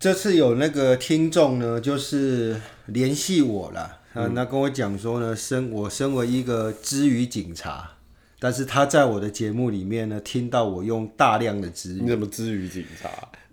这次有那个听众呢，就是联系我了，啊，那跟我讲说呢，身我身为一个知语警察，但是他在我的节目里面呢，听到我用大量的知语。你怎么知语警察？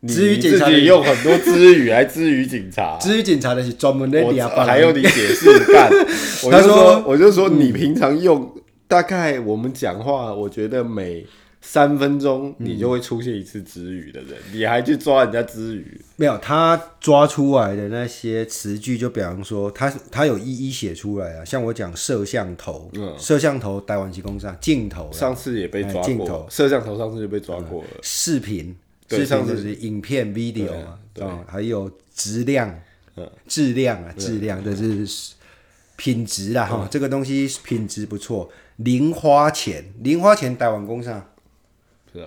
知语警察你用很多知语来知语警察？知语警察的是专门的我还用你解释干？他说，我就说你平常用，大概我们讲话，我觉得每。三分钟你就会出现一次支语的人，嗯、你还去抓人家支语？没有，他抓出来的那些词句，就比方说他他有一一写出来啊。像我讲摄像头，嗯、摄像头台湾机工上镜头，上次也被抓过。镜头摄像头上次就被抓过了。嗯、视频，视频就是影片 video 啊，嗯，还有质量，嗯，质量啊，质量的是品质啦哈，这个东西品质不错，零花钱，零花钱台湾工上。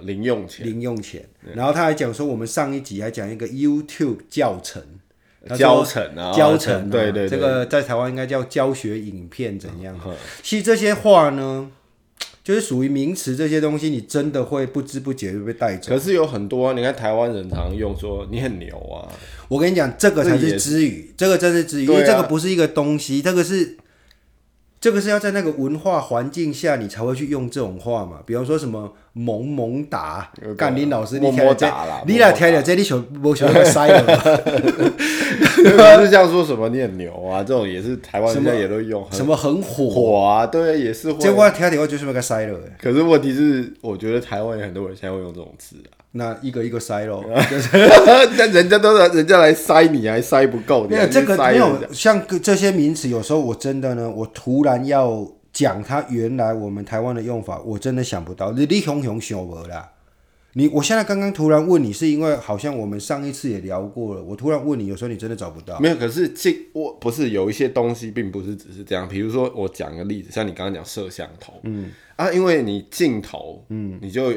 零用钱，零用钱。然后他还讲说，我们上一集还讲一个 YouTube 教程，教程啊，教程，对对，这个在台湾应该叫教学影片怎样？其实这些话呢，就是属于名词，这些东西你真的会不知不觉就被带走。可是有很多，你看台湾人常用说你很牛啊。我跟你讲，这个才是支语，这个真是支语，因为这个不是一个东西，这个是。这个是要在那个文化环境下，你才会去用这种话嘛？比方说什么萌萌哒，干林老师，你听这，你俩听了这，你想不想要塞了？不是这样说什么你很牛啊，这种也是台湾现在也都用。什么很火火啊？对，也是会。这我听的话就是那个塞了。可是问题是，我觉得台湾有很多人现在会用这种词啊。那一个一个塞喽，那人家都是人家来塞，你还塞不够。没有这个没有像这些名词，有时候我真的呢，我突然要讲它原来我们台湾的用法，我真的想不到。你你熊熊想无啦？你我现在刚刚突然问你，是因为好像我们上一次也聊过了，我突然问你，有时候你真的找不到。没有，可是镜我不是有一些东西，并不是只是这样。比如说我讲个例子，像你刚刚讲摄像头，嗯啊，因为你镜头，嗯，你就。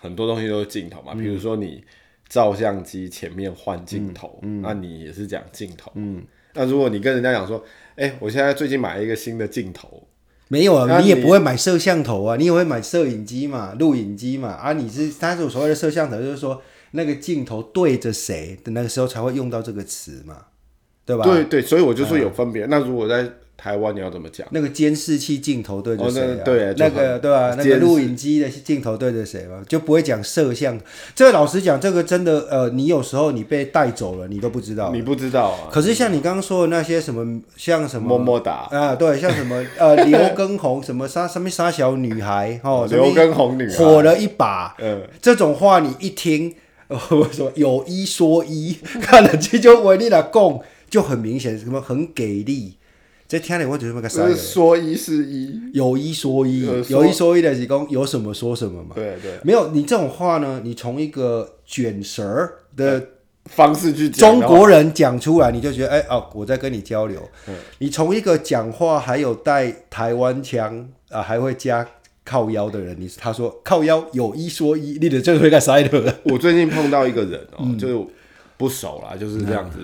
很多东西都是镜头嘛，比如说你照相机前面换镜头，那你也是讲镜头。嗯，那如果你跟人家讲说，哎、欸，我现在最近买了一个新的镜头，没有啊，你，你也不会买摄像头啊，你也会买摄影机嘛，录影机嘛。啊，你是，他是所谓的摄像头，就是说那个镜头对着谁的那个时候才会用到这个词嘛，对吧？对对，所以我就说有分别。嗯、那如果在台湾你要怎么讲？那个监视器镜头对着谁、啊？哦、对，那个对吧、啊？那个录影机的镜头对着谁嘛？就不会讲摄像。这个老实讲，这个真的呃，你有时候你被带走了，你都不知道。你不知道啊？可是像你刚刚说的那些什么，像什么么么哒啊，对，像什么呃 刘畊宏什么杀什么杀小女孩哦，刘畊宏女孩火了一把，嗯，这种话你一听，我、呃、说有一说一，看了这就维利的供就很明显，什么很给力。这听了我觉得那个啥，说一是一，有一说一，有一说一的是讲有什么说什么嘛。对对，没有你这种话呢，你从一个卷舌的方式去讲，中国人讲出来，你就觉得哎哦，我在跟你交流。嗯，你从一个讲话还有带台湾腔啊，还会加靠腰的人，你他说靠腰有一说一，你的这会干啥的？我最近碰到一个人哦，就不熟啦，就是这样子。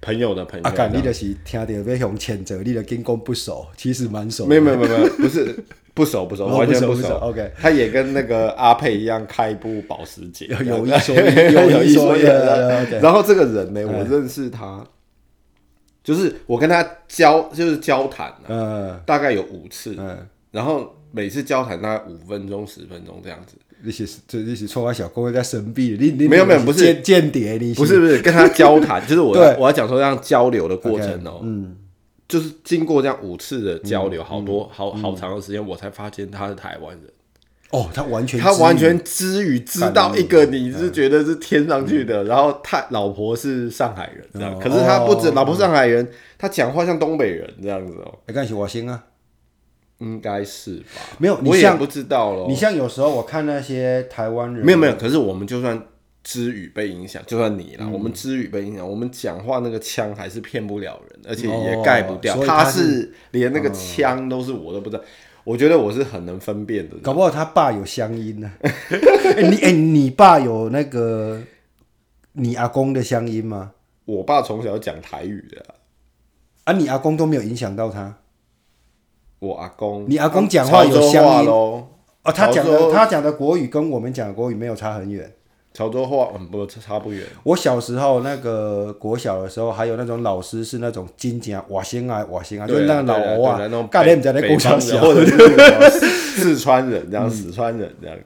朋友的朋友，啊，干你就是听到要用谴责，你的跟公不熟，其实蛮熟。没有没有没有，不是不熟不熟，完全不熟。OK，他也跟那个阿佩一样开一部保时捷，有一说一，有一说一。然后这个人呢，我认识他，就是我跟他交就是交谈，嗯，大概有五次，嗯，然后每次交谈大概五分钟十分钟这样子。那些就那些臭话小公会在神秘，你你没有没有不是。间谍，你不是不是跟他交谈，就是我我要讲说这样交流的过程哦，嗯，就是经过这样五次的交流，好多好好长的时间，我才发现他是台湾人。哦，他完全他完全知与知道一个你是觉得是天上去的，然后他老婆是上海人这样，可是他不止老婆上海人，他讲话像东北人这样子哦。没关系，我先啊。应该是吧？没有，我也不知道了。你像有时候我看那些台湾人，没有没有。可是我们就算知语被影响，就算你啦，我们知语被影响，我们讲话那个腔还是骗不了人，而且也盖不掉。他是连那个腔都是我都不知道。我觉得我是很能分辨的。搞不好他爸有乡音呢。你哎，你爸有那个你阿公的乡音吗？我爸从小讲台语的，啊，你阿公都没有影响到他。我阿公，你阿公讲话有乡音哦，他讲的他讲的国语跟我们讲的国语没有差很远潮州话嗯不差不远。我小时候那个国小的时候，还有那种老师是那种金甲瓦星啊瓦星啊，就是那个老欧啊，概念在那国小小，或者是 四川人这样，四川人这样。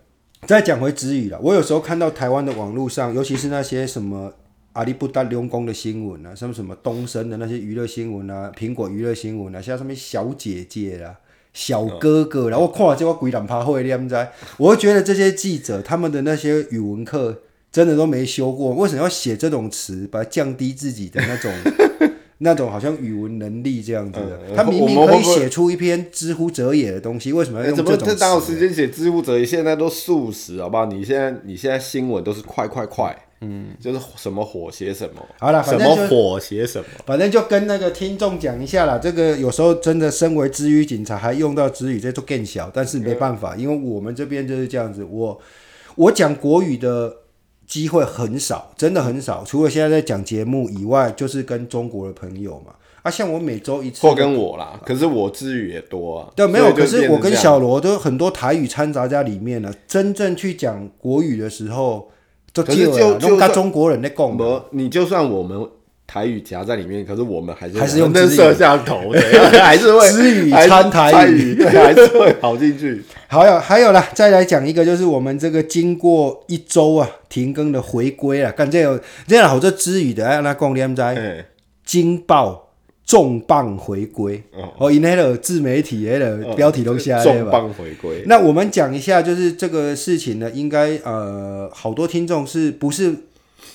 再讲回子语了，我有时候看到台湾的网络上，尤其是那些什么阿里不达龙宫的新闻啊，什么什么东升的那些娱乐新闻啊，苹果娱乐新闻啊，像什么小姐姐啦、小哥哥，然后我看了这个鬼胆趴会，你知我会觉得这些记者他们的那些语文课真的都没修过，为什么要写这种词，把它降低自己的那种？那种好像语文能力这样子的，嗯、他明明可以写出一篇知乎者也的东西，为什么要用这种词？这哪有时间写知乎者也？现在都速食，好不好？你现在你现在新闻都是快快快，嗯，就是什么火写什么，好了，什么火写什么，反正就跟那个听众讲一下啦。这个有时候真的身为知语警察，还用到知语，这都更小，但是没办法，嗯、因为我们这边就是这样子。我我讲国语的。机会很少，真的很少。除了现在在讲节目以外，就是跟中国的朋友嘛。啊，像我每周一次，或跟我啦。可是我支语也多啊。对，没有。可是我跟小罗都很多台语掺杂在里面了。真正去讲国语的时候，就就就跟中国人在讲。不，你就算我们。台语夹在里面，可是我们还是还是用摄像头的，还是会支语掺台语，对，还是会跑进去。还，有还有啦，再来讲一个，就是我们这个经过一周啊停更的回归啊，干这有这样好这知语的，让他讲连在惊爆重磅回归哦，因那个自媒体那个标题都下来了重磅回归。那我们讲一下，就是这个事情呢，应该呃，好多听众是不是？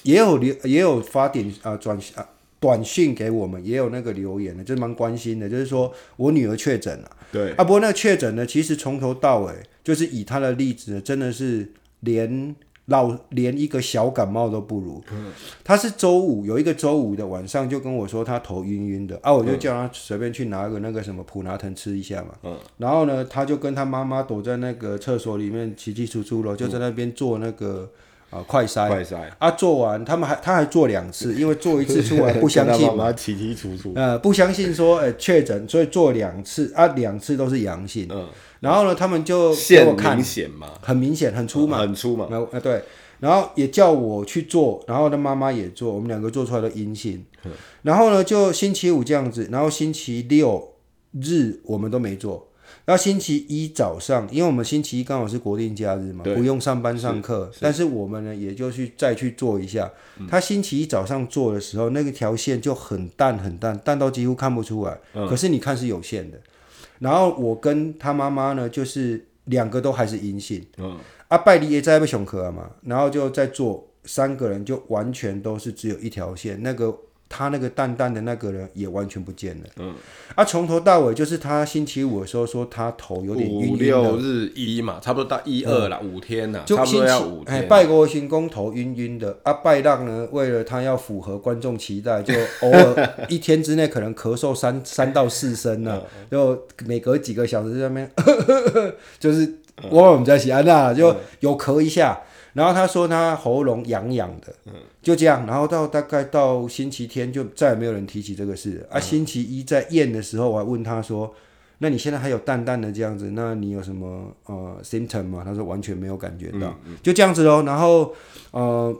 也有留，也有发点啊转啊短信给我们，也有那个留言的，就是蛮关心的。就是说我女儿确诊了，对啊，不过那个确诊呢，其实从头到尾，就是以她的例子呢，真的是连老连一个小感冒都不如。嗯，她是周五有一个周五的晚上就跟我说他头晕晕的啊，我就叫他随便去拿个那个什么普拿疼吃一下嘛。嗯，然后呢，他就跟他妈妈躲在那个厕所里面起起出出了，就在那边做那个。啊，快筛，快筛啊，做完他们还他还做两次，因为做一次出来 不相信嘛，提提楚楚，呃，不相信说呃确诊，所以做两次啊，两次都是阳性，嗯，然后呢，他们就给我看，明显嘛，很明显，很粗嘛，很粗嘛，呃对，然后也叫我去做，然后他妈妈也做，我们两个做出来的阴性，然后呢就星期五这样子，然后星期六日我们都没做。然后星期一早上，因为我们星期一刚好是国定假日嘛，不用上班上课。但是我们呢，也就去再去做一下。嗯、他星期一早上做的时候，那个条线就很淡很淡，淡到几乎看不出来。嗯、可是你看是有限的。然后我跟他妈妈呢，就是两个都还是阴性。嗯。阿拜里也在被熊壳嘛，然后就在做三个人，就完全都是只有一条线那个。他那个淡淡的那个人也完全不见了。嗯，啊，从头到尾就是他星期五的时候说他头有点晕晕的。五六日一嘛，差不多到一二了，五天了，差不多要五天。拜国行宫头晕晕的，啊，拜浪呢，为了他要符合观众期待，就 偶尔一天之内可能咳嗽三三到四声呢，就每隔几个小时在那边，就是我们在西安娜就有咳一下。然后他说他喉咙痒痒的，嗯，就这样。然后到大概到星期天就再也没有人提起这个事了。啊，星期一在验的时候，我还问他说：“那你现在还有淡淡的这样子？那你有什么呃 symptom 吗？”他说完全没有感觉到，嗯嗯、就这样子喽。然后呃，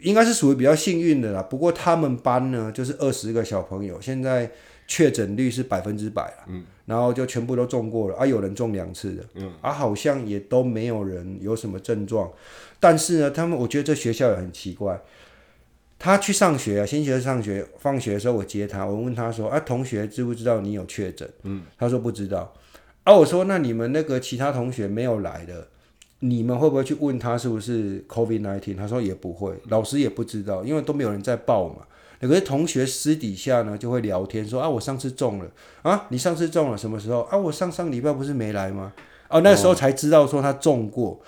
应该是属于比较幸运的啦。不过他们班呢，就是二十个小朋友，现在确诊率是百分之百了。嗯。然后就全部都中过了啊，有人中两次的，嗯，啊，好像也都没有人有什么症状，但是呢，他们我觉得这学校也很奇怪，他去上学啊，星期二上学，放学的时候我接他，我问他说，啊，同学知不知道你有确诊？嗯，他说不知道，啊，我说那你们那个其他同学没有来的，你们会不会去问他是不是 COVID-19？他说也不会，老师也不知道，因为都没有人在报嘛。有些同学私底下呢就会聊天说啊，我上次中了啊，你上次中了什么时候啊？我上上礼拜不是没来吗？哦，那时候才知道说他中过，哦、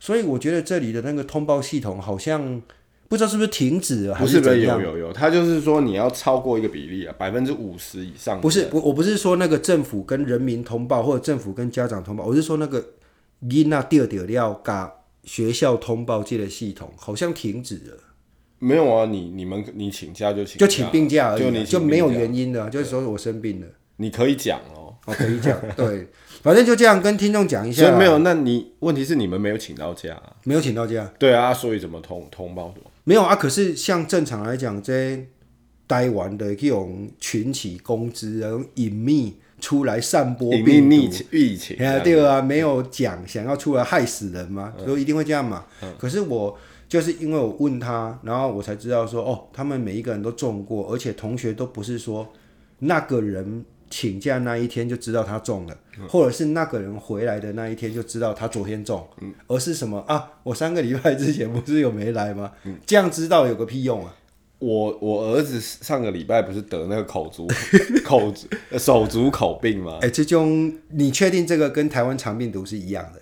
所以我觉得这里的那个通报系统好像不知道是不是停止了，还是怎样？不是，有有有，他就是说你要超过一个比例啊，百分之五十以上。不是，我我不是说那个政府跟人民通报或者政府跟家长通报，我是说那个因那第二点要嘎学校通报这个系统好像停止了。没有啊，你你们你请假就请就请病假而已，就你就没有原因的，就是说我生病了，你可以讲哦，哦，可以讲，对，反正就这样跟听众讲一下。所以没有，那你问题是你们没有请到假，啊，没有请到假。对啊，所以怎么通通报的？没有啊，可是像正常来讲，这待完的这种群起攻之，然后隐秘出来散播病毒疫情，对啊，没有讲想要出来害死人嘛，嗯、所以一定会这样嘛。嗯、可是我就是因为我问他，然后我才知道说，哦，他们每一个人都中过，而且同学都不是说那个人请假那一天就知道他中了，嗯、或者是那个人回来的那一天就知道他昨天中，嗯、而是什么啊？我三个礼拜之前不是有没来吗？嗯、这样知道有个屁用啊！我我儿子上个礼拜不是得那个口足 口手足口病吗？哎、欸，这种你确定这个跟台湾肠病毒是一样的？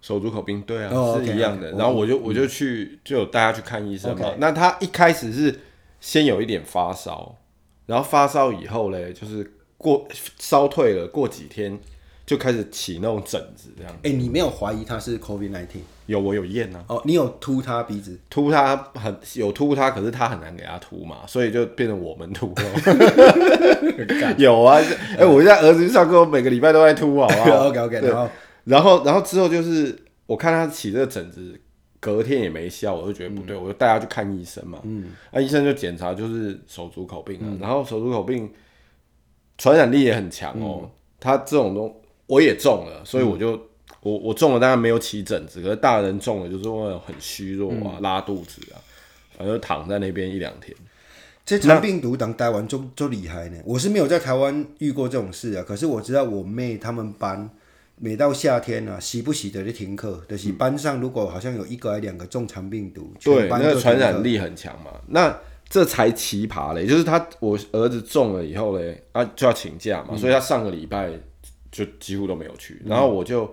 手足口病对啊，oh, 是一样的。okay, 然后我就我就去就有带他去看医生嘛。那他一开始是先有一点发烧，然后发烧以后嘞，就是过烧退了，过几天就开始起那种疹子这样。哎、欸，你没有怀疑他是 COVID nineteen？有，我有验啊。哦，你有突他鼻子？突他很有突他，可是他很难给他突嘛，所以就变成我们突了。有啊，哎、欸，我现在儿子上课，我每个礼拜都在突，好不好？OK OK。然后，然后，然后之后就是我看他起这个疹子，隔天也没消，我就觉得不对，嗯、我就带他去看医生嘛。嗯。那医生就检查，就是手足口病啊。嗯、然后手足口病传染力也很强哦。嗯、他这种东我也中了，所以我就。嗯我我中了，当然没有起疹子，可是大人中了就是会很虚弱啊，嗯、拉肚子啊，反正躺在那边一两天。这场病毒当待完就就厉害呢。我是没有在台湾遇过这种事啊，可是我知道我妹他们班每到夏天啊，洗不洗的就停课，就是班上如果好像有一个还两个中肠病毒，对，那个传染力很强嘛。那这才奇葩嘞，就是他我儿子中了以后嘞，啊就要请假嘛，嗯、所以他上个礼拜就几乎都没有去，然后我就。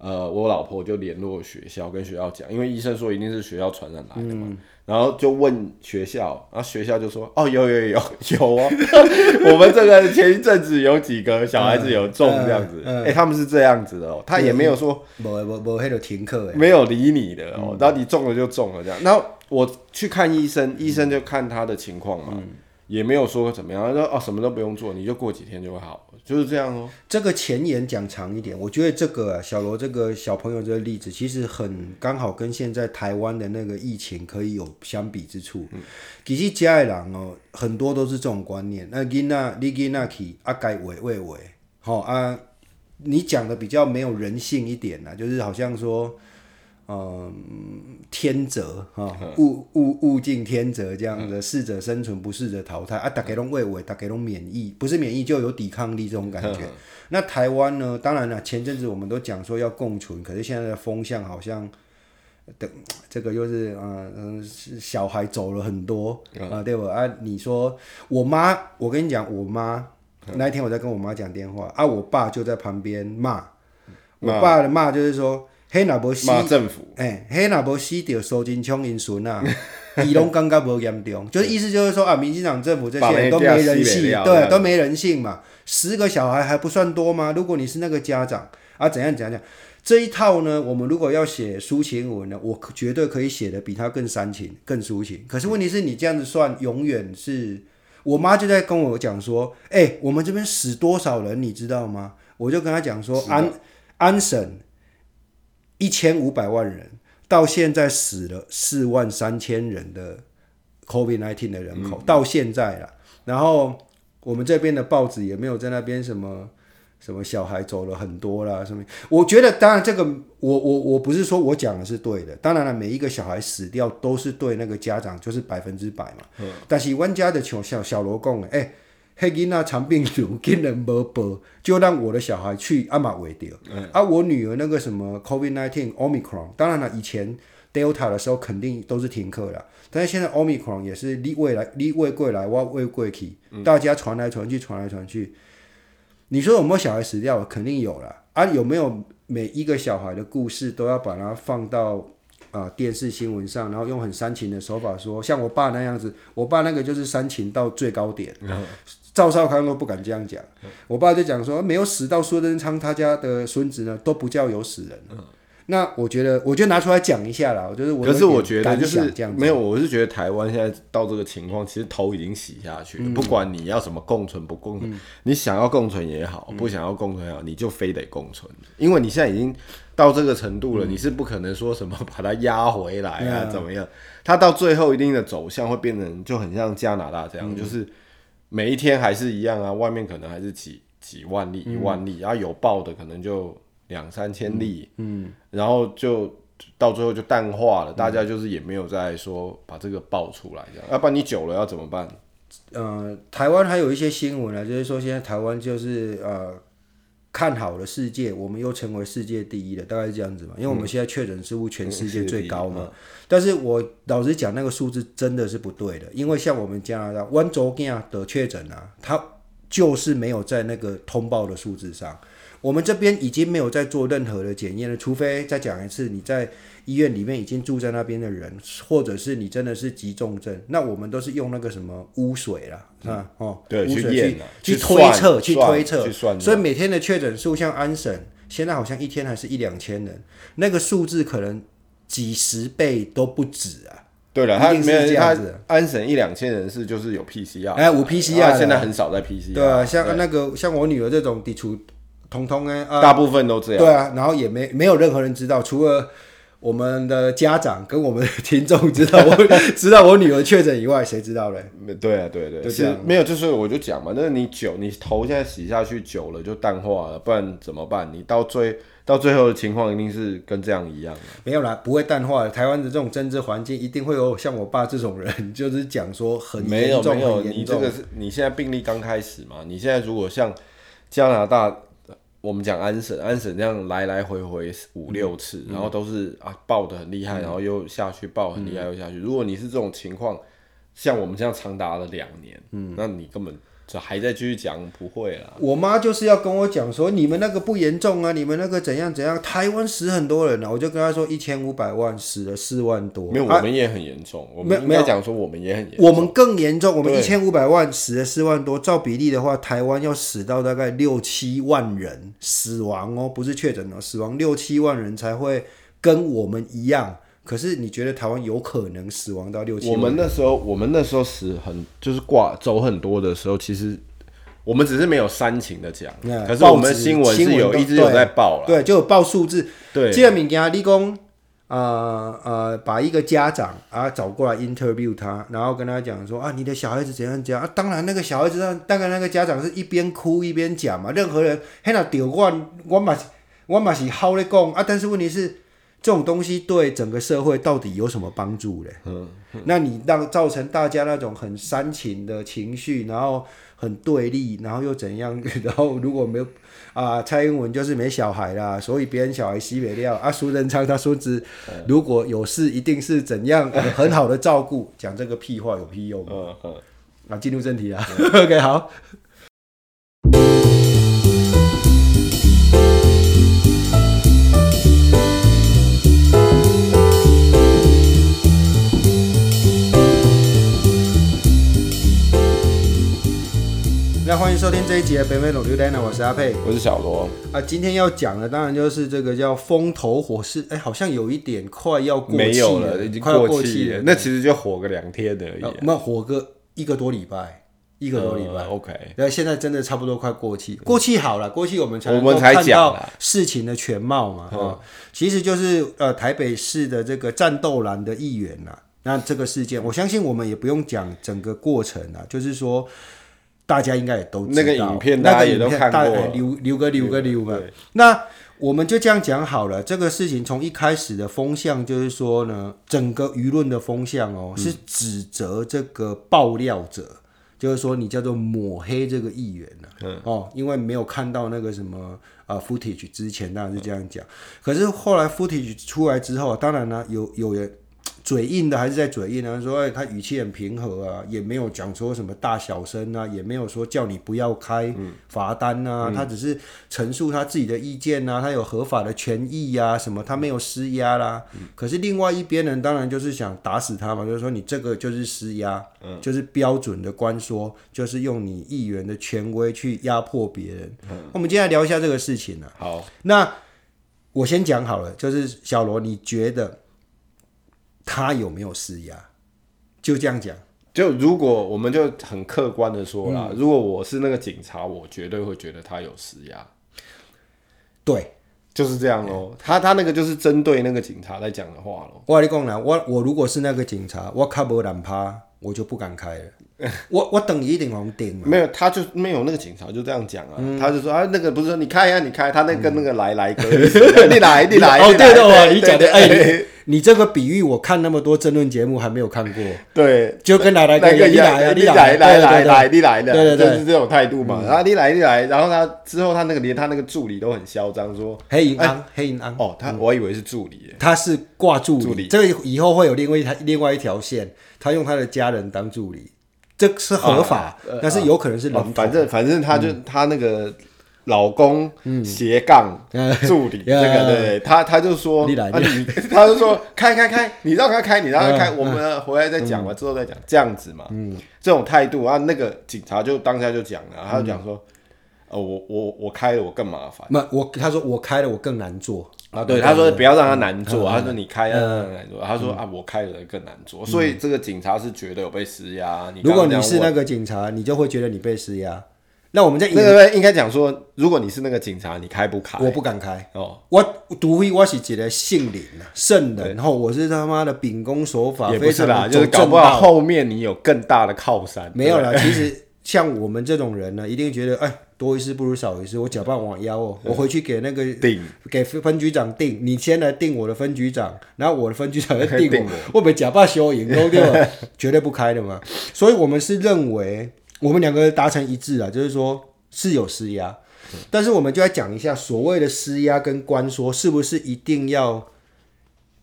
呃，我老婆就联络学校，跟学校讲，因为医生说一定是学校传染来的嘛，嗯、然后就问学校，然后学校就说，哦，有有有有有哦，我们这个前一阵子有几个小孩子有中这样子，哎、嗯嗯欸，他们是这样子的哦，他也没有说，没没没，还有停课，没有理你的哦，然后你中了就中了这样，然后我去看医生，医生就看他的情况嘛。嗯也没有说怎么样，他说哦，什么都不用做，你就过几天就会好，就是这样哦。这个前言讲长一点，我觉得这个、啊、小罗这个小朋友这个例子，其实很刚好跟现在台湾的那个疫情可以有相比之处。嗯、其实家里人哦，很多都是这种观念。那囡仔你囡仔去啊，该喂喂喂，好啊，你讲的比较没有人性一点啊，就是好像说。嗯，天择哈，物物物竞天择这样的，适者生存，不适者淘汰啊。大家拢畏畏，大家拢免疫，不是免疫就有抵抗力这种感觉。那台湾呢？当然了，前阵子我们都讲说要共存，可是现在的风向好像等这个又是嗯嗯，小孩走了很多啊，对吧？啊，你说我妈，我跟你讲，我妈那一天我在跟我妈讲电话啊，我爸就在旁边骂，我爸的骂就是说。黑那无死，哎，黑那无死掉苏贞昌因孙啊，伊拢感觉无严重，就是意思就是说啊，民进党政府这些人都没人性，对，都没人性嘛。十个小孩还不算多吗？如果你是那个家长啊，怎样怎样讲？这一套呢，我们如果要写抒情文呢，我绝对可以写的比他更煽情、更抒情。可是问题是你这样子算，永远是我妈就在跟我讲说，哎、欸，我们这边死多少人，你知道吗？我就跟他讲说，安安省。一千五百万人到现在死了四万三千人的 COVID-19 的人口，嗯、到现在了。然后我们这边的报纸也没有在那边什么什么小孩走了很多啦什么。我觉得当然这个我我我不是说我讲的是对的，当然了，每一个小孩死掉都是对那个家长就是百分之百嘛。嗯、但是阮家的小小小罗讲诶。欸黑囡仔肠病毒竟然没报，就让我的小孩去阿玛维掉。嗯、啊，我女儿那个什么 COVID-19 Omicron，当然了，以前 Delta 的时候肯定都是停课了，但是现在 Omicron 也是你未来你未过来，我未过去，大家传来传去，传来传去。你说有没有小孩死掉？肯定有了。啊，有没有每一个小孩的故事都要把它放到啊、电视新闻上，然后用很煽情的手法说，像我爸那样子，我爸那个就是煽情到最高点。嗯赵少康都不敢这样讲，我爸就讲说，没有死到苏贞昌他家的孙子呢，都不叫有死人。那我觉得，我就拿出来讲一下啦。我就是我，可是我觉得就是这样没有，我是觉得台湾现在到这个情况，其实头已经洗下去了。嗯、不管你要什么共存不共存，嗯、你想要共存也好，不想要共存也好，你就非得共存，因为你现在已经到这个程度了，嗯、你是不可能说什么把它压回来啊，怎么样？它到最后一定的走向会变成就很像加拿大这样，嗯、就是每一天还是一样啊，外面可能还是几几万例、一万例，然后、嗯啊、有报的可能就。两三千例，嗯，嗯，然后就到最后就淡化了，嗯、大家就是也没有再说把这个爆出来这样，要、啊、不然你久了要怎么办？呃，台湾还有一些新闻呢，就是说现在台湾就是呃看好了世界，我们又成为世界第一了，大概是这样子嘛，因为我们现在确诊似乎全世界最高嘛。嗯嗯、但是我老实讲，那个数字真的是不对的，因为像我们加拿大温州啊的确诊啊，它就是没有在那个通报的数字上。我们这边已经没有在做任何的检验了，除非再讲一次，你在医院里面已经住在那边的人，或者是你真的是急重症，那我们都是用那个什么污水啦，啊、嗯、哦，对，污水去去推测去推测，所以每天的确诊数像安省，现在好像一天还是一两千人，那个数字可能几十倍都不止啊。对了，他没有这样子，安省一两千人是就是有 PCR，哎，无 PCR，现在很少在 PCR，对啊，像那个像我女儿这种地处。通通呢，呃、大部分都这样。对啊，然后也没没有任何人知道，除了我们的家长跟我们的听众知道我 知道我女儿确诊以外，谁知道嘞？对啊，对对，就是没有，就是我就讲嘛，那你酒，你头现在洗下去久了就淡化了，不然怎么办？你到最到最后的情况一定是跟这样一样。没有啦，不会淡化的。台湾的这种政治环境一定会有像我爸这种人，就是讲说很严重，没有没有，很严重。你这个是你现在病例刚开始嘛？你现在如果像加拿大。我们讲安省，安省这样来来回回五六次，嗯、然后都是啊爆的很厉害，嗯、然后又下去爆很厉害又下去。嗯、如果你是这种情况，像我们这样长达了两年，嗯，那你根本。这还在继续讲，不会了。我妈就是要跟我讲说，你们那个不严重啊，你们那个怎样怎样。台湾死很多人了，啊，我就跟她说一千五百万死了四万多。没有，我们也很严重。啊、我们没有讲说我们也很严重。我们更严重，我们一千五百万死了四万多，照比例的话，台湾要死到大概六七万人死亡哦，不是确诊哦，死亡六七万人才会跟我们一样。可是你觉得台湾有可能死亡到六七？我们那时候，我们那时候死很就是挂走很多的时候，其实我们只是没有煽情的讲。嗯、可是我们新闻是有一直有在报了，对，就有报数字。对，这个物件你讲，呃呃，把一个家长啊找过来 interview 他，然后跟他讲说啊，你的小孩子怎样怎样啊？当然那个小孩子，当然那个家长是一边哭一边讲嘛。任何人嘿那丢我，我嘛我嘛是好的讲啊，但是问题是。这种东西对整个社会到底有什么帮助嘞？嗯，嗯，那你让造成大家那种很煽情的情绪，然后很对立，然后又怎样？然后如果没有啊，蔡英文就是没小孩啦，所以别人小孩西北料啊。苏贞昌他孙子如果有事，一定是怎样很好的照顾？讲这个屁话有屁用？嗯嗯，那进入正题啊。嗯、OK，好。那欢迎收听这一集的《北美浪流连》呢，我是阿佩，我是小罗啊。今天要讲的当然就是这个叫风头火势，哎，好像有一点快要过气了，已经快要过气了。那其实就火个两天而已，啊，那火个一个多礼拜，一个多礼拜。呃、OK，那现在真的差不多快过气，过气好了，过气我们才我们才讲到事情的全貌嘛。哈、嗯，其实就是呃台北市的这个战斗蓝的议员呐，那这个事件，我相信我们也不用讲整个过程啊，就是说。大家应该也都知道，那个影片大家也都看过，留留个留个留嘛。那我们就这样讲好了。这个事情从一开始的风向就是说呢，整个舆论的风向哦，是指责这个爆料者，嗯、就是说你叫做抹黑这个议员呢、啊。嗯、哦，因为没有看到那个什么啊、呃、footage 之前当然是这样讲，嗯、可是后来 footage 出来之后，当然呢有有人。嘴硬的还是在嘴硬啊，说哎，他语气很平和啊，也没有讲说什么大小声啊，也没有说叫你不要开罚单啊，嗯、他只是陈述他自己的意见啊，他有合法的权益呀、啊，什么他没有施压啦。嗯、可是另外一边人当然就是想打死他嘛，就是说你这个就是施压，嗯、就是标准的官说，就是用你议员的权威去压迫别人。嗯、我们今天来聊一下这个事情啊。好，那。我先讲好了，就是小罗，你觉得他有没有施压？就这样讲。就如果我们就很客观的说啦，嗯、如果我是那个警察，我绝对会觉得他有施压。对，就是这样喽。他他那个就是针对那个警察在讲的话喽。我跟你讲啦，我我如果是那个警察，我卡无难趴，我就不敢开了。我我等你一定红顶嘛。没有，他就没有那个警察就这样讲啊，嗯、他就说啊，那个不是说你开呀，你开，他那跟那个来来哥，嗯、你来你来，哦对的哦，你讲的哎，你这个比喻我看那么多争论节目还没有看过，对，就跟来来哥一样，你来来来来你来的，对对对，就是这种态度嘛。然后你来你来，然后他之后他那个连他那个助理都很嚣张说黑银安黑银安。哦，他我以为是助理，他是挂助理，这个以后会有另外一条另外一条线，他用他的家人当助理。这是合法，但是有可能是人。反正反正他就、嗯、他那个老公斜杠 助理，这个、嗯、对，他他就说，你来，你 他就说开开开，你让他开，你让他开，嗯、我们回来再讲嘛，嗯、之后再讲，这样子嘛，嗯，这种态度啊，那个警察就当下就讲了，他就讲说，呃，我我我开了，我更麻烦。那我他说我开了，我更难做。啊，对，他说不要让他难做，他说你开让他难做，他说啊，我开了更难做，所以这个警察是觉得有被施压。如果你是那个警察，你就会觉得你被施压。那我们在那个应该讲说，如果你是那个警察，你开不开？我不敢开哦。我独非我是觉得姓林啊，圣人，然后我是他妈的秉公守法，也不是啦，就是搞不好后面你有更大的靠山。没有啦，其实像我们这种人呢，一定觉得哎。多一事不如少一事，我假扮网妖哦，我回去给那个定给分局长定，你先来定我的分局长，然后我的分局长来 定我，会不会假扮收银弄掉？绝对不开的嘛。所以我们是认为我们两个达成一致啊，就是说是有施压，但是我们就来讲一下所谓的施压跟关说是不是一定要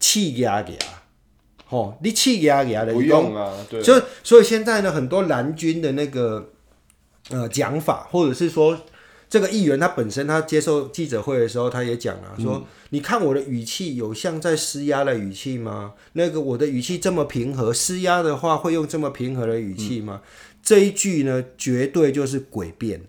气压给啊？哦，你气压给啊？不用啊，对。就所以现在呢，很多蓝军的那个。呃，讲法，或者是说，这个议员他本身他接受记者会的时候，他也讲了，说，嗯、你看我的语气有像在施压的语气吗？那个我的语气这么平和，施压的话会用这么平和的语气吗？嗯、这一句呢，绝对就是诡辩，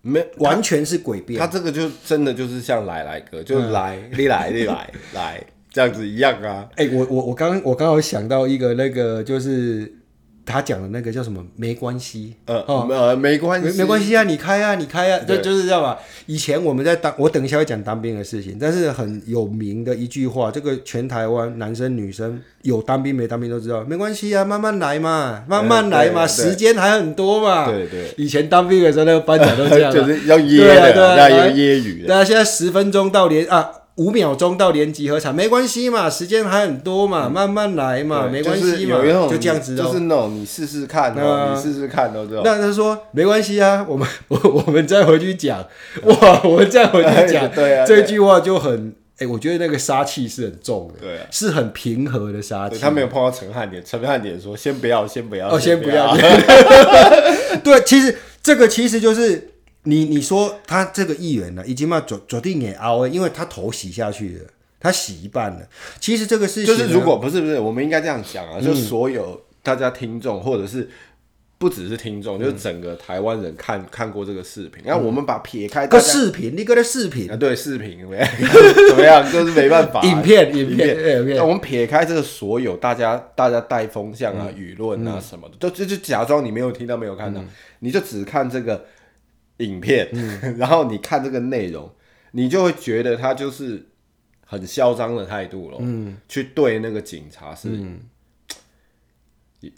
没完全是诡辩。他这个就真的就是像来来哥，就来、嗯、你来你来来这样子一样啊。哎、欸，我我我刚我刚好想到一个那个就是。他讲的那个叫什么？没关系，呃呃，没关系，没关系啊，你开啊，你开啊，就就是这样吧。以前我们在当，我等一下会讲当兵的事情，但是很有名的一句话，这个全台湾男生女生有当兵没当兵都知道，没关系啊，慢慢来嘛，慢慢来嘛，时间还很多嘛。对对，以前当兵的时候，那个班长都这样，就是要噎的，要有揶语的。大家现在十分钟到连啊。五秒钟到连集合场，没关系嘛，时间还很多嘛，慢慢来嘛，没关系嘛，就这样子，就是那种你试试看，你试试看都知道。那他说没关系啊，我们 我我们再回去讲，哇，我们再回去讲，对啊，这句话就很，哎，我觉得那个杀气是很重的，对，是很平和的杀气。他没有碰到陈汉典，陈汉典说先不要，先不要，哦，先不要。对，其实这个其实就是。你你说他这个议员呢，已经嘛左左定给凹，因为他头洗下去了，他洗一半了。其实这个事情就是，如果不是不是，我们应该这样讲啊，嗯、就所有大家听众，或者是不只是听众，嗯、就是整个台湾人看看过这个视频，然后我们把撇开个视频，你个的视频啊，对视频 怎么样？就是没办法，影片影片。那我们撇开这个所有大家大家带风向啊、舆论、嗯、啊什么的，就就就假装你没有听到、没有看到，嗯、你就只看这个。影片，嗯、然后你看这个内容，你就会觉得他就是很嚣张的态度了。嗯，去对那个警察是，嗯、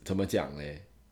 怎么讲呢？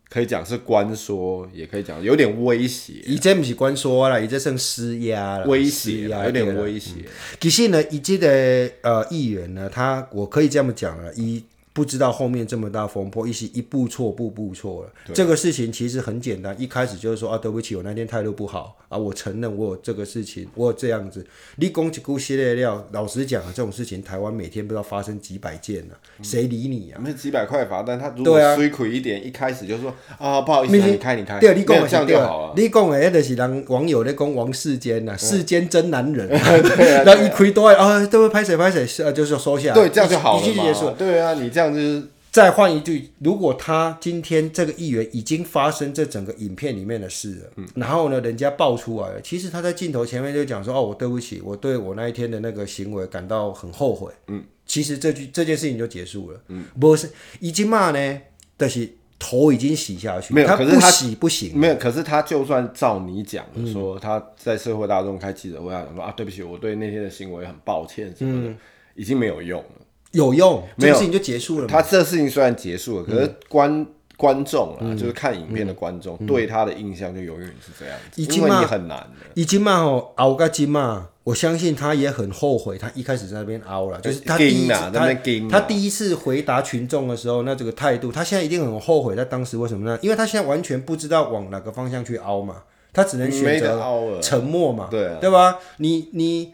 可以讲是官说，也可以讲有点威胁。以这不是官说啦，以这算施压了，威胁有点威胁。嗯、其实呢，以这的呃议员呢，他我可以这么讲了，一。不知道后面这么大风波，一是一步错步步错了。这个事情其实很简单，一开始就是说啊，对不起，我那天态度不好啊，我承认我有这个事情，我有这样子。你讲一句系列料，老实讲啊，这种事情台湾每天不知道发生几百件呢、啊，谁、嗯、理你啊？那几百块罚单，他如果衰亏一点，啊、一开始就说啊，不好意思、啊，你开你开，对，你讲这样就好了。你讲的那是让网友在讲王世坚呐、啊，嗯、世坚真男人，然后一亏多啊，都会拍谁拍谁，呃，就是收下，对，这样就好了嘛。对啊，你这样就是。再换一句，如果他今天这个议员已经发生这整个影片里面的事了，嗯、然后呢，人家爆出来了，其实他在镜头前面就讲说：“哦，我对不起，我对我那一天的那个行为感到很后悔。”嗯，其实这句这件事情就结束了。嗯，不是已经骂呢，但是头已经洗下去，没有，他可是他不洗不行。没有，可是他就算照你讲的说，他在社会大众开记者会，上讲说啊，对不起，我对那天的行为很抱歉什么的，嗯、已经没有用了。有用，这个事情就结束了。他这事情虽然结束了，可是观、嗯、观众啊，嗯、就是看影片的观众、嗯、对他的印象就永远是这样子。因为你很难的。已经嘛吼熬个金嘛，我相信他也很后悔，他一开始在那边熬了，就是他第一次他他第一次回答群众的时候，那这个态度，他现在一定很后悔。他当时为什么呢？因为他现在完全不知道往哪个方向去凹嘛，他只能选择沉默嘛，对、啊、对吧？你你。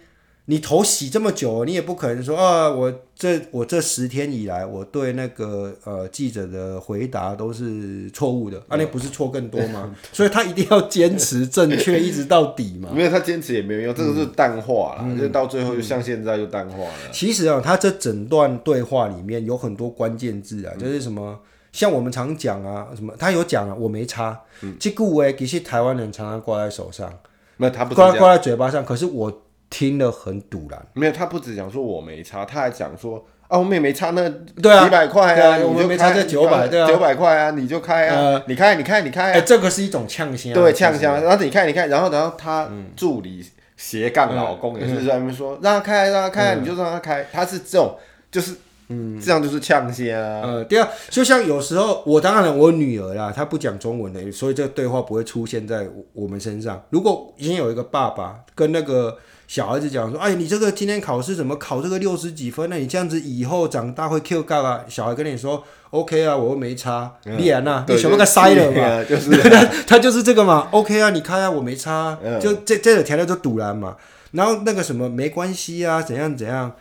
你头洗这么久，你也不可能说啊，我这我这十天以来，我对那个呃记者的回答都是错误的，啊，那不是错更多吗？所以他一定要坚持正确一直到底嘛。没有他坚持也没有用，这个是淡化了，就、嗯、到最后就像现在就淡化了。其实啊，他这整段对话里面有很多关键字啊，就是什么，像我们常讲啊，什么他有讲啊，我没差，这句话其实台湾人常常挂在手上，没有他不挂挂在嘴巴上，可是我。听了很堵然，没有，他不只讲说我没差，他还讲说啊，我们也没差那对啊几百块啊，啊我们没差这九百对啊。九百块啊，你就开啊，呃、你开你开你开，哎、这个是一种呛声，对呛声，然后你看你看，然后然后他助理斜杠老公也是在那边说、嗯、让他开让他开，嗯、你就让他开，他是这种就是嗯。这样就是呛声啊，呃对啊，就像有时候我当然我女儿啦，她不讲中文的，所以这个对话不会出现在我们身上。如果已经有一个爸爸跟那个。小孩子讲说：“哎，你这个今天考试怎么考这个六十几分那？你这样子以后长大会 Q 杠啊？”小孩跟你说：“OK 啊，我又没差，必然呐，你全部给塞了嘛，就是他，他就是这个嘛。OK 啊，你开啊，我没差，嗯、就这这个条件就堵了嘛。然后那个什么没关系啊，怎样怎样，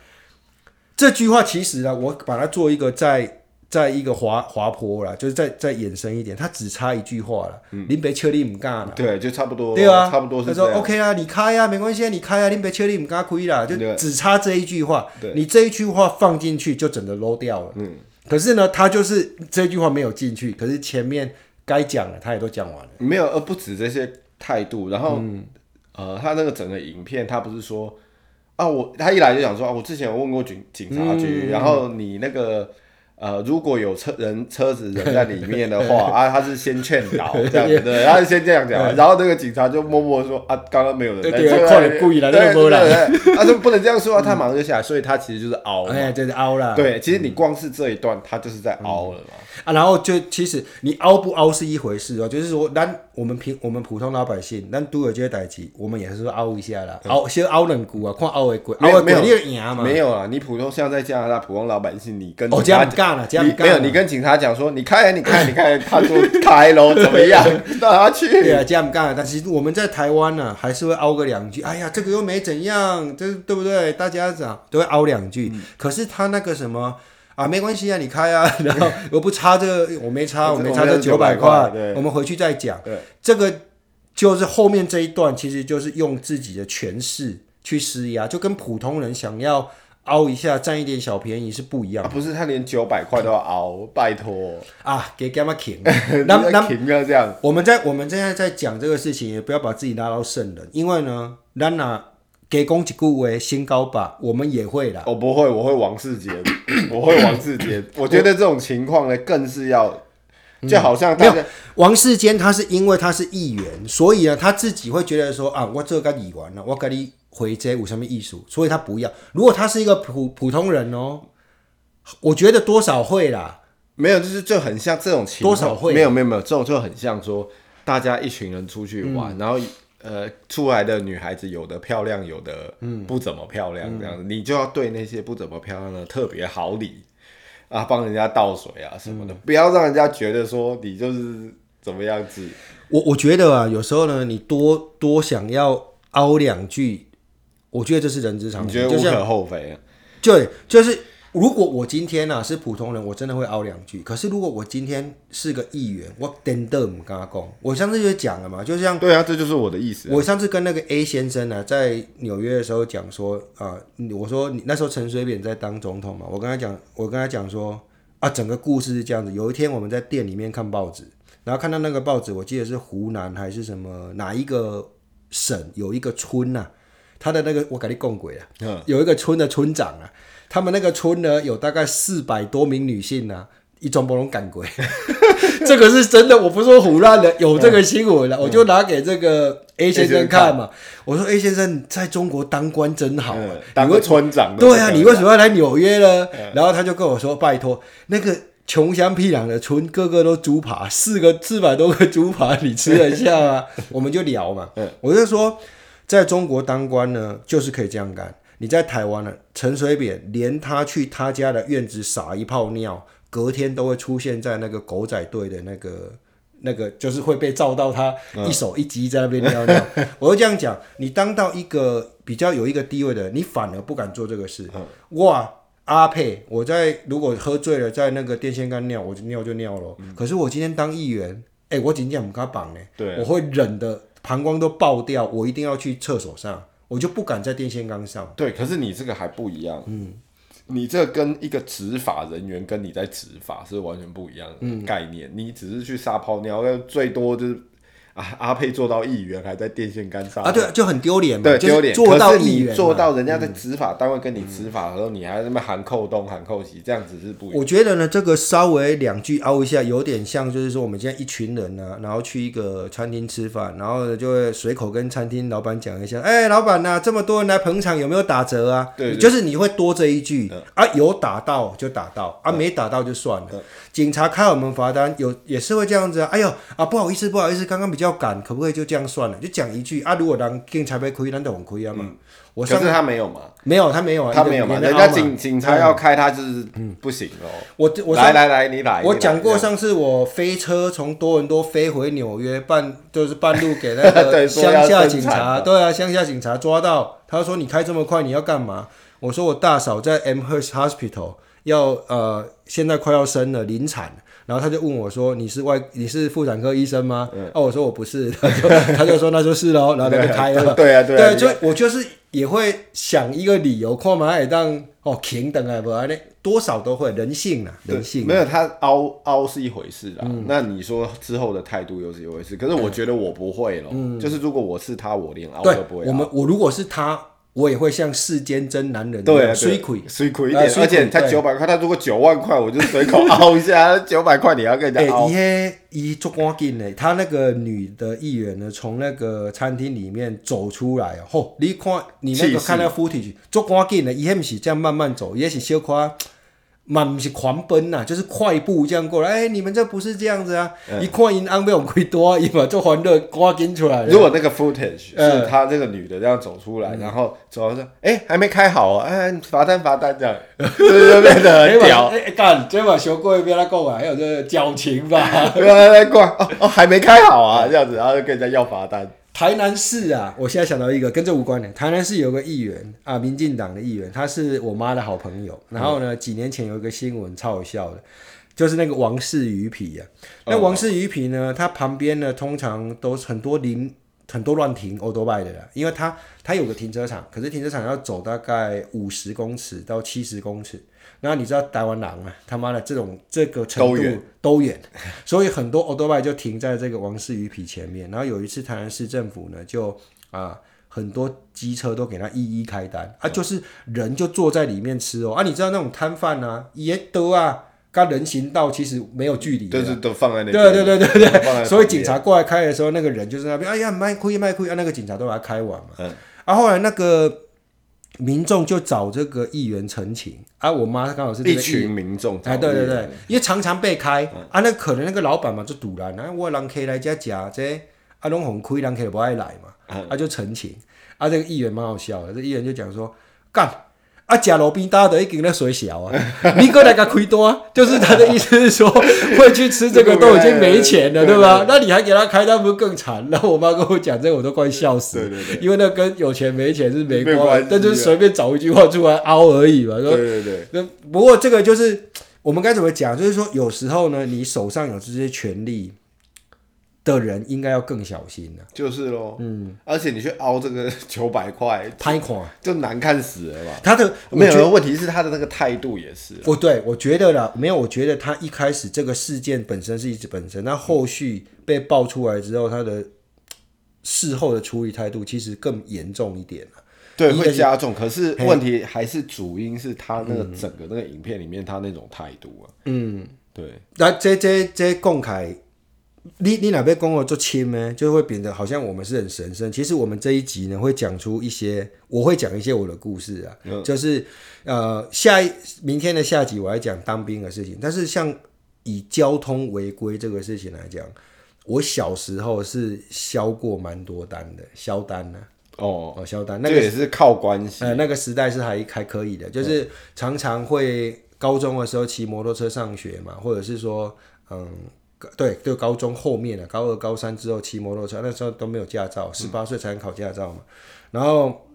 这句话其实啊，我把它做一个在。”在一个滑滑坡啦，就是再再延伸一点，他只差一句话了。林北车你唔干了，对，就差不多，对啊，差不多是。他说 OK 啊，你开啊，没关系啊，你开啊，林北车你唔干亏啦，就只差这一句话。对你这一句话放进去就整个 low 掉了。嗯。可是呢，他就是这句话没有进去，可是前面该讲的他也都讲完了。没有，而不止这些态度，然后、嗯、呃，他那个整个影片，他不是说啊，我他一来就想说啊，我之前有问过警警察局，嗯、然后你那个。呃，如果有车人车子人在里面的话 啊，他是先劝导这样子，对，他是先这样讲，然后那个警察就默默说啊，刚刚没有人，对对对，故意来对对对，他说不能这样说啊，他马上就下来，所以他其实就是凹，哎，就是凹了，对，其实你光是这一段，他就是在凹了嘛，啊，然后就其实你凹不凹是一回事哦，就是说，咱我们平我们普通老百姓，咱都有这些代志，我们也是说凹一下啦，凹先凹两股啊，看凹会贵，凹会贵你就赢嘛，没有啊，你普通像在加拿大普通老百姓，你跟哦这样干。你没有，你跟警察讲说你开，你开，你开，他说开喽，怎么样？让他去。对啊，这样干。但是我们在台湾呢，还是会凹个两句。哎呀，这个又没怎样，这对不对？大家讲都会凹两句。可是他那个什么啊，没关系啊，你开啊。然后我不差这个，我没差，我没差这九百块。我们回去再讲。这个就是后面这一段，其实就是用自己的权势去施压，就跟普通人想要。凹一下占一点小便宜是不一样的，啊、不是他连九百块都要凹，嗯、拜托啊，给干嘛停？那那停要这样。我们在我们现在在讲这个事情，也不要把自己拉到圣人，因为呢，给公几顾为新高吧，我们也会啦。我不会，我会王世杰，我会王世杰。我觉得这种情况呢，更是要，就好像大家、嗯、王世坚，他是因为他是议员，所以呢，他自己会觉得说啊，我这个议员了，我跟你。回这有什么艺术？所以他不要。如果他是一个普普通人哦，我觉得多少会啦。没有，就是就很像这种情况。多少会？没有没有没有，这种就很像说，大家一群人出去玩，嗯、然后呃，出来的女孩子有的漂亮，有的不怎么漂亮，这样子，嗯、你就要对那些不怎么漂亮的特别好礼啊，帮人家倒水啊什么的，嗯、不要让人家觉得说你就是怎么样子。我我觉得啊，有时候呢，你多多想要凹两句。我觉得这是人之常情，你觉得无可厚非啊？对，就是如果我今天呢、啊、是普通人，我真的会凹两句。可是如果我今天是个议员，我真的不敢讲。我上次就讲了嘛，就像对啊，这就是我的意思、啊。我上次跟那个 A 先生呢、啊，在纽约的时候讲说啊、呃，我说你那时候陈水扁在当总统嘛，我跟他讲，我跟他讲说啊，整个故事是这样子。有一天我们在店里面看报纸，然后看到那个报纸，我记得是湖南还是什么哪一个省有一个村呐、啊，他的那个我跟你讲过啊，有一个村的村长啊，他们那个村呢有大概四百多名女性啊。一种不能赶鬼，这个是真的，我不是说胡乱的，有这个新闻了，我就拿给这个 A 先生看嘛。我说 A 先生在中国当官真好啊，当个村长。对啊，你为什么要来纽约呢？然后他就跟我说：“拜托，那个穷乡僻壤的村，个个都猪扒，四个四百多个猪扒，你吃得下吗？”我们就聊嘛。我就说，在中国当官呢，就是可以这样干。你在台湾呢，陈水扁连他去他家的院子撒一泡尿。隔天都会出现在那个狗仔队的那个那个，就是会被照到他一手一机在那边尿尿。嗯、我会这样讲，你当到一个比较有一个地位的人，你反而不敢做这个事。嗯、哇，阿佩，我在如果喝醉了在那个电线杆尿，我就尿就尿了。嗯、可是我今天当议员，哎、欸，我今天很敢绑呢，我会忍的膀胱都爆掉，我一定要去厕所上，我就不敢在电线杆上。对，可是你这个还不一样，嗯。你这跟一个执法人员跟你在执法是完全不一样的概念。嗯、你只是去撒泡尿，最多就是。啊，阿佩做到议员还在电线杆上啊，对，就很丢脸嘛，对，丢脸。做到议员，做到人家在执法单位跟你执法的时候，你还在那边喊扣东喊扣西，这样子是不一样。我觉得呢，这个稍微两句凹一下，有点像就是说，我们现在一群人呢，然后去一个餐厅吃饭，然后就会随口跟餐厅老板讲一下，哎，老板呐，这么多人来捧场，有没有打折啊？对，就是你会多这一句啊，有打到就打到，啊，没打到就算了。警察开我们罚单，有也是会这样子啊，哎呦啊，不好意思，不好意思，刚刚比较赶，可不可以就。这样算了，就讲一句啊。如果人警察被亏，那都很亏啊嘛。我可是他没有嘛？没有，他没有啊，他没有嘛。人家警警察要开，他就是不行哦。我我来来来，你来。我讲过上次我飞车从多伦多飞回纽约，半就是半路给那个 乡下警察，对啊，乡下警察抓到，他说你开这么快，你要干嘛？我说我大嫂在 Amherst Hospital 要呃，现在快要生了，临产。然后他就问我说：“你是外你是妇产科医生吗？”嗯、哦，我说我不是，他就他就说那就是喽，然后他就开了。对啊，对啊，对，就我就是也会想一个理由，看嘛也当哦平等啊不啊那多少都会人性啊，人性。没有他凹凹是一回事啦，嗯、那你说之后的态度又是一回事。可是我觉得我不会了，嗯、就是如果我是他，我连凹都不会。我们我如果是他。我也会像世间真男人，对，水亏水亏一点，而且才九百块，他如果九万块，我就随口凹一下。九百块你要跟人家凹？哎，伊伊做赶紧呢，他那个女的议员呢，从那个餐厅里面走出来哦，你看你那个看那个 footage，做赶紧的，伊还不是这样慢慢走，也是小夸。嘛不是狂奔呐，就是快步这样过来。哎，你们这不是这样子啊！一看因安被我亏多，一把就欢乐刮紧出来。如果那个 footage 是他这个女的这样走出来，然后走说：“哎，还没开好啊！哎，罚单罚单这样，就变得很屌。”哎干，这把修过一遍他过来，还有这个矫情吧？来来过哦哦，还没开好啊，这样子，然后就跟人家要罚单。台南市啊，我现在想到一个跟这无关的。台南市有个议员啊，民进党的议员，他是我妈的好朋友。然后呢，几年前有一个新闻超好笑的，就是那个王氏鱼皮啊。那王氏鱼皮呢，它旁边呢通常都是很多零很多乱停欧多拜的啦，因为它它有个停车场，可是停车场要走大概五十公尺到七十公尺。然后你知道台湾狼啊，他妈的这种这个程度都远，所以很多欧多拜就停在这个王氏鱼皮前面。然后有一次台南市政府呢，就啊很多机车都给他一一开单啊，就是人就坐在里面吃哦啊，你知道那种摊贩啊也都啊，跟人行道其实没有距离，就是都放在那。对对对对对，所以警察过来开的时候，那个人就是那边，哎呀卖亏卖亏啊，那个警察都把他开完嘛。嗯。啊，后来那个。民众就找这个议员陈情啊，我妈刚好是这个一群民众，哎，对对对，因为常常被开、嗯、啊，那可能那个老板嘛就堵了，啊我让客来家夹这啊，拢红亏，让客不爱来嘛，嗯、啊就陈情啊，这个议员蛮好笑的，这议员就讲说干。啊，假路边大家都已经在水小啊，你过来给亏多，就是他的意思是说，会去吃这个都已经没钱了，对吧？那你还给他开单，不是更惨？然后我妈跟我讲这个，我都快笑死了。对对对，因为那跟有钱没钱是没关系，但就是随便找一句话出来凹而已嘛。对对对。那不过这个就是我们该怎么讲？就是说有时候呢，你手上有这些权利，的人应该要更小心了。就是喽，嗯，而且你去凹这个九百块，拍款就难看死了吧？他的没有问题是他的那个态度也是。不对，我觉得啦，没有，我觉得他一开始这个事件本身是一直本身，那后续被爆出来之后，他的事后的处理态度其实更严重一点了。对，会加重。可是问题还是主因是他那个整个那个影片里面他那种态度啊。嗯，对。那这这这公开，你你哪边跟我做亲呢？就会变得好像我们是很神圣。其实我们这一集呢，会讲出一些，我会讲一些我的故事啊。嗯、就是呃，下一明天的下集我来讲当兵的事情。但是像以交通违规这个事情来讲，我小时候是销过蛮多单的，销单呢、啊。哦哦，销单那个也是靠关系。呃，那个时代是还还可以的，就是常常会高中的时候骑摩托车上学嘛，或者是说，嗯，对，就高中后面的高二、高三之后骑摩托车，那时候都没有驾照，十八岁才能考驾照嘛。嗯、然后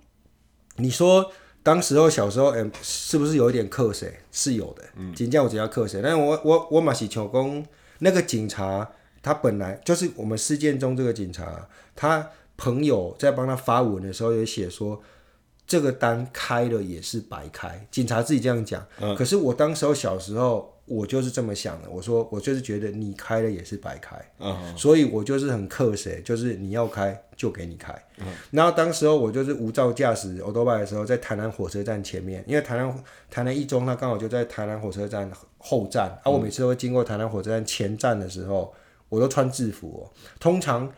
你说当时候小时候，嗯，是不是有一点克谁？是有的，嗯，警教我只要克谁？但是我我我马是求工，那个警察他本来就是我们事件中这个警察，他。朋友在帮他发文的时候也写说，这个单开了也是白开，警察自己这样讲。嗯、可是我当时候小时候，我就是这么想的。我说我就是觉得你开了也是白开，嗯、所以我就是很克谁，就是你要开就给你开。嗯、然后当时候我就是无照驾驶欧多拜的时候，在台南火车站前面，因为台南台南一中它刚好就在台南火车站后站，啊，我每次都会经过台南火车站前站的时候，我都穿制服哦，通常。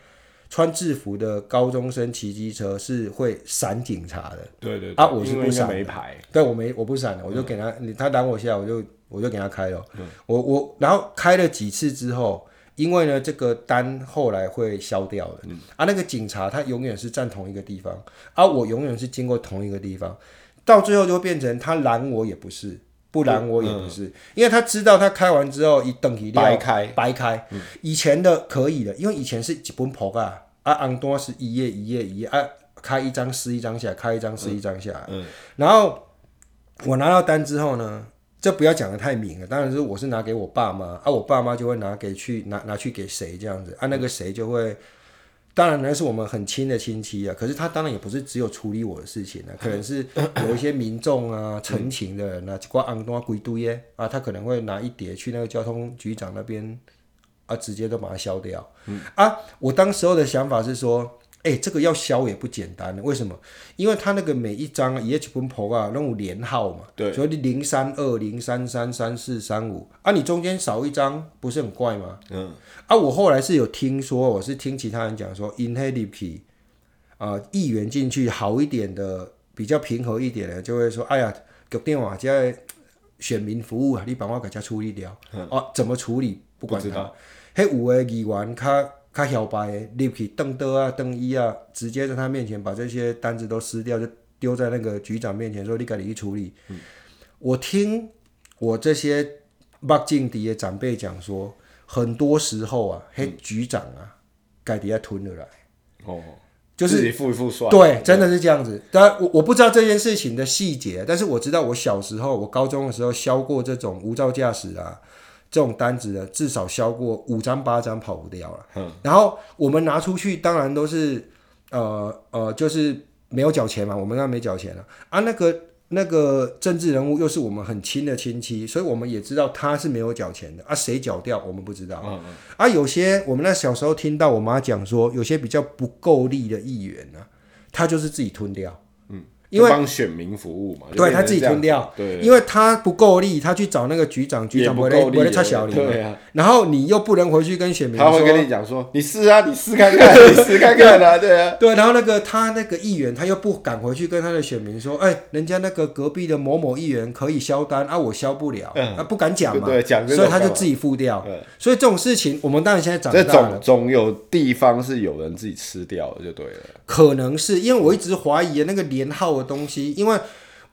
穿制服的高中生骑机车是会闪警察的，对对，对。啊，我是不闪，没牌，对我没我不闪的，我就给他，嗯、他拦我下，我就我就给他开了，嗯、我我然后开了几次之后，因为呢这个单后来会消掉的，嗯、啊，那个警察他永远是站同一个地方，啊，我永远是经过同一个地方，到最后就会变成他拦我也不是。不然我也不是，嗯、因为他知道他开完之后一等一白开。白开。嗯、以前的可以的，因为以前是一本簿啊，啊，昂多是一页一页一页啊，开一张撕一张下来，开一张撕一张下来。嗯嗯、然后我拿到单之后呢，这不要讲的太明了，当然是我是拿给我爸妈啊，我爸妈就会拿给去拿拿去给谁这样子啊，那个谁就会。当然那是我们很亲的亲戚啊，可是他当然也不是只有处理我的事情啊，可能是有一些民众啊、陈情的人啊，挂安多归都耶啊，他可能会拿一叠去那个交通局长那边啊，直接都把它消掉。嗯、啊，我当时候的想法是说。哎、欸，这个要消也不简单，为什么？因为他那个每一张也一本簿啊，那种连号嘛，对，所以你零三二零三三三四三五啊，你中间少一张，不是很怪吗？嗯，啊，我后来是有听说，我是听其他人讲说，inhibit 啊，议员进去好一点的，比较平和一点的，就会说，哎呀，给电话在选民服务啊，你帮我给他处理掉，嗯、啊，怎么处理不管他，嘿，有的议员他。他小白立起邓德啊、邓一啊，直接在他面前把这些单子都撕掉，就丢在那个局长面前，说你赶紧去处理。嗯、我听我这些北境地的长辈讲说，很多时候啊，嘿、嗯，局长啊，该底下吞了来。哦，就是自己付一付算。对，真的是这样子。但，我我不知道这件事情的细节，但是我知道我小时候，我高中的时候销过这种无照驾驶啊。这种单子呢至少销过五张八张跑不掉了。嗯，然后我们拿出去，当然都是呃呃，就是没有缴钱嘛。我们那没缴钱了啊。那个那个政治人物又是我们很亲的亲戚，所以我们也知道他是没有缴钱的啊。谁缴掉我们不知道。嗯嗯。啊，有些我们那小时候听到我妈讲说，有些比较不够力的议员呢，他就是自己吞掉。因为帮选民服务嘛，对他自己吞掉，对，因为他不够力，他去找那个局长，局长不够力，他小对啊。然后你又不能回去跟选民说，他会跟你讲说，你试啊，你试看看，你试看看啊，对啊，对。然后那个他那个议员，他又不敢回去跟他的选民说，哎，人家那个隔壁的某某议员可以销单啊，我销不了，啊不敢讲嘛，对，讲，所以他就自己付掉。所以这种事情，我们当然现在长大了，总有地方是有人自己吃掉的，就对了。可能是因为我一直怀疑那个连号的东西，因为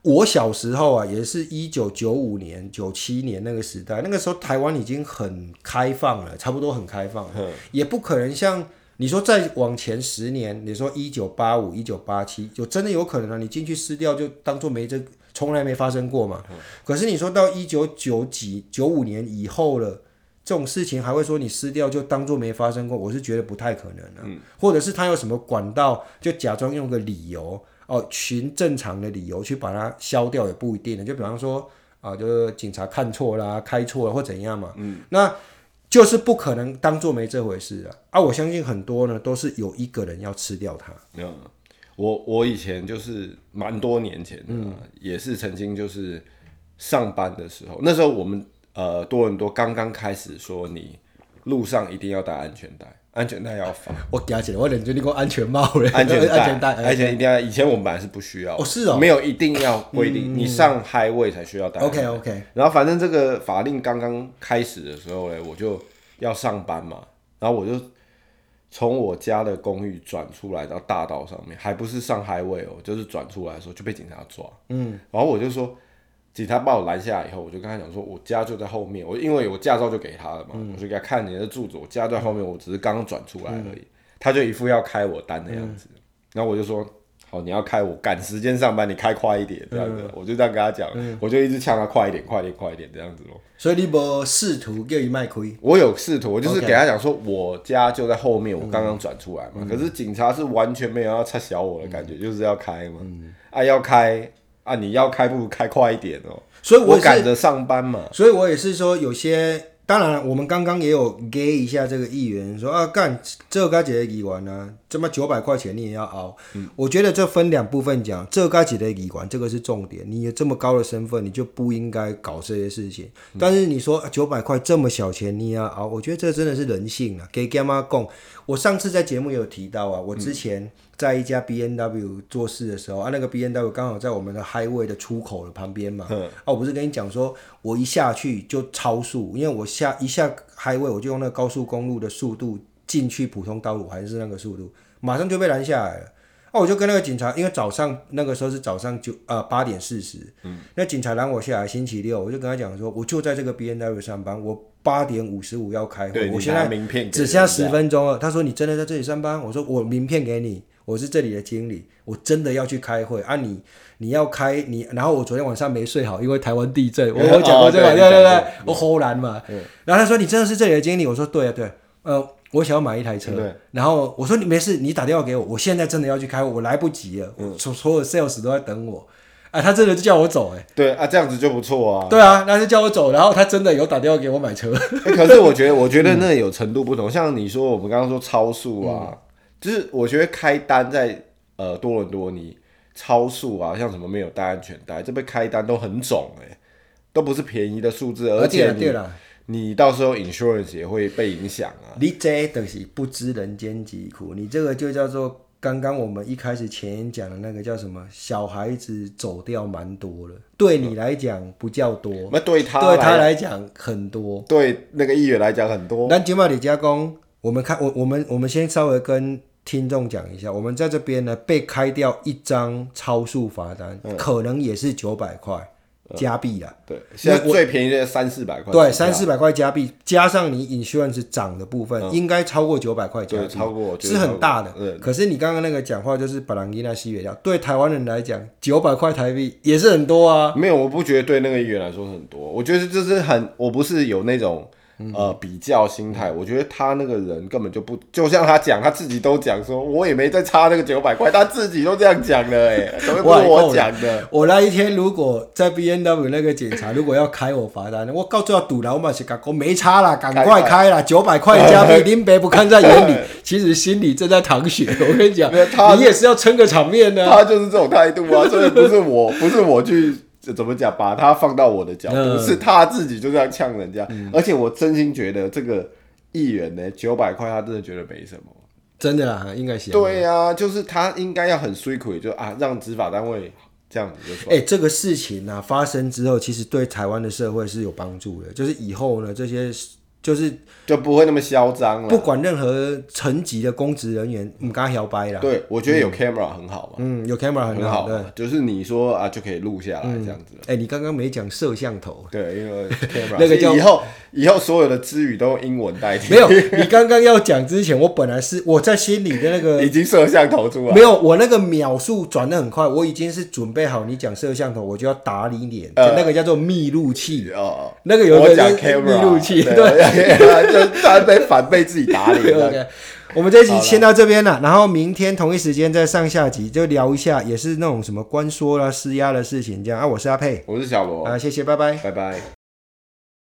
我小时候啊，也是一九九五年、九七年那个时代，那个时候台湾已经很开放了，差不多很开放了，也不可能像你说再往前十年，你说一九八五、一九八七，就真的有可能啊，你进去撕掉就当做没这，从来没发生过嘛。可是你说到一九九几、九五年以后了。这种事情还会说你撕掉就当做没发生过，我是觉得不太可能的、啊。嗯，或者是他有什么管道，就假装用个理由哦，寻正常的理由去把它消掉也不一定的。就比方说啊，就是警察看错啦，开错了或怎样嘛。嗯，那就是不可能当做没这回事啊。啊，我相信很多呢都是有一个人要吃掉它。嗯，我我以前就是蛮多年前的、啊，嗯，也是曾经就是上班的时候，那时候我们。呃，多伦多刚刚开始说，你路上一定要戴安全带，安全带要绑。我加起来，我认觉你给我安全帽安全带，安全带，安全一定要。以前我们本来是不需要，哦是哦，没有一定要规定，你上 highway 才需要戴。OK OK。然后反正这个法令刚刚开始的时候呢，我就要上班嘛，然后我就从我家的公寓转出来到大道上面，还不是上 highway 哦，就是转出来的时候就被警察抓。嗯，然后我就说。警察把我拦下来以后，我就跟他讲说，我家就在后面。我因为我驾照就给他了嘛，嗯、我就给他看你的住址，我家在后面，我只是刚刚转出来而已。嗯、他就一副要开我单的样子，嗯、然后我就说，好，你要开我赶时间上班，你开快一点这样子。嗯、我就这样跟他讲，嗯、我就一直呛他快一点，快一点，快一点这样子咯。所以你无试图叫伊卖亏？我有试图，我就是给他讲说，我家就在后面，我刚刚转出来嘛。嗯、可是警察是完全没有要插小我的感觉，嗯、就是要开嘛，嗯、啊要开。啊，你要开不如开快一点哦、喔，所以我赶着上班嘛，所以我也是说，有些当然，我们刚刚也有给一下这个议员说啊，干这该几的议员呢？这么九百块钱你也要熬？嗯，我觉得这分两部分讲，这该几的议员这个是重点，你有这么高的身份，你就不应该搞这些事情。嗯、但是你说九百块这么小钱你也要熬？我觉得这真的是人性啊，给干妈供？我上次在节目也有提到啊，我之前。嗯在一家 B N W 做事的时候啊，那个 B N W 刚好在我们的 Highway 的出口的旁边嘛。嗯、啊，我不是跟你讲说，我一下去就超速，因为我下一下 Highway 我就用那个高速公路的速度进去普通道路，还是那个速度，马上就被拦下来了。哦、啊，我就跟那个警察，因为早上那个时候是早上九呃八点四十，嗯，那警察拦我下来，星期六，我就跟他讲说，我就在这个 B N W 上班，我八点五十五要开会，我现在只剩下十分钟了。他说你真的在这里上班？我说我名片给你。我是这里的经理，我真的要去开会啊你！你你要开你，然后我昨天晚上没睡好，因为台湾地震。我我讲过这个，对对对，我忽然嘛。然后他说你真的是这里的经理？我说对啊对，呃，我想要买一台车。然后我说你没事，你打电话给我，我现在真的要去开会，我来不及了，所所有 sales 都在等我。啊，他真的就叫我走哎。对啊，这样子就不错啊。对啊，那就叫我走，然后他真的有打电话给我买车。可是我觉得，我觉得那有程度不同。像你说我们刚刚说超速啊。就是我觉得开单在呃多伦多你超速啊，像什么没有戴安全带，这边开单都很肿哎、欸，都不是便宜的数字，而且你你到时候 insurance 也会被影响啊。你这都是不知人间疾苦，你这个就叫做刚刚我们一开始前言讲的那个叫什么？小孩子走掉蛮多了，对你来讲不叫多，那、嗯、对他对他来讲很多，对那个议员来讲很多。那金马里加工，我们看我我们我们先稍微跟。听众讲一下，我们在这边呢被开掉一张超速罚单，嗯、可能也是九百块加币啊、嗯。对，现在最便宜的三四百块。对，三四百块加币，加上你 insurance 涨的部分，嗯、应该超过九百块加币。超过是很大的。嗯、可是你刚刚那个讲话就是把朗伊纳西元掉，对台湾人来讲，九百块台币也是很多啊。没有，我不觉得对那个议员来说很多。我觉得这是很，我不是有那种。呃，比较心态，我觉得他那个人根本就不，就像他讲，他自己都讲说，我也没再差那个九百块，他自己都这样讲了，哎，怎么不是我讲的？我那一天如果在 B N W 那个检查如果要开我罚单，我告诉要堵了，我马上讲，我没差了，赶快开了，九百块加币，林北不看在眼里，其实心里正在淌血。我跟你讲，他你也是要撑个场面的，他就是这种态度啊，所以不是我，不是我去。这怎么讲？把他放到我的角度，嗯、是他自己就这样呛人家。嗯、而且我真心觉得这个议员呢，九百块他真的觉得没什么。真的啦，应该是。对呀、啊，就是他应该要很就啊，让执法单位这样子就说。哎、欸，这个事情呢、啊、发生之后，其实对台湾的社会是有帮助的。就是以后呢，这些。就是就不会那么嚣张了。不管任何层级的公职人员，你刚刚摇摆啦。对，我觉得有 camera 很好嘛。嗯，有 camera 很好。对，就是你说啊，就可以录下来这样子。哎，你刚刚没讲摄像头。对，因为 camera 那个叫以后以后所有的词语都用英文代替。没有，你刚刚要讲之前，我本来是我在心里的那个 已经摄像头出来。没有，我那个秒数转的很快，我已经是准备好你讲摄像头，我就要打你脸。那个叫做密录器哦，那个有一个密录器，对。就突然被反被自己打脸。OK，我们这一集先到这边了，然后明天同一时间再上下集，就聊一下，也是那种什么关说啦、施压的事情这样啊。我是阿佩，我是小罗，啊，谢谢，拜拜，拜拜。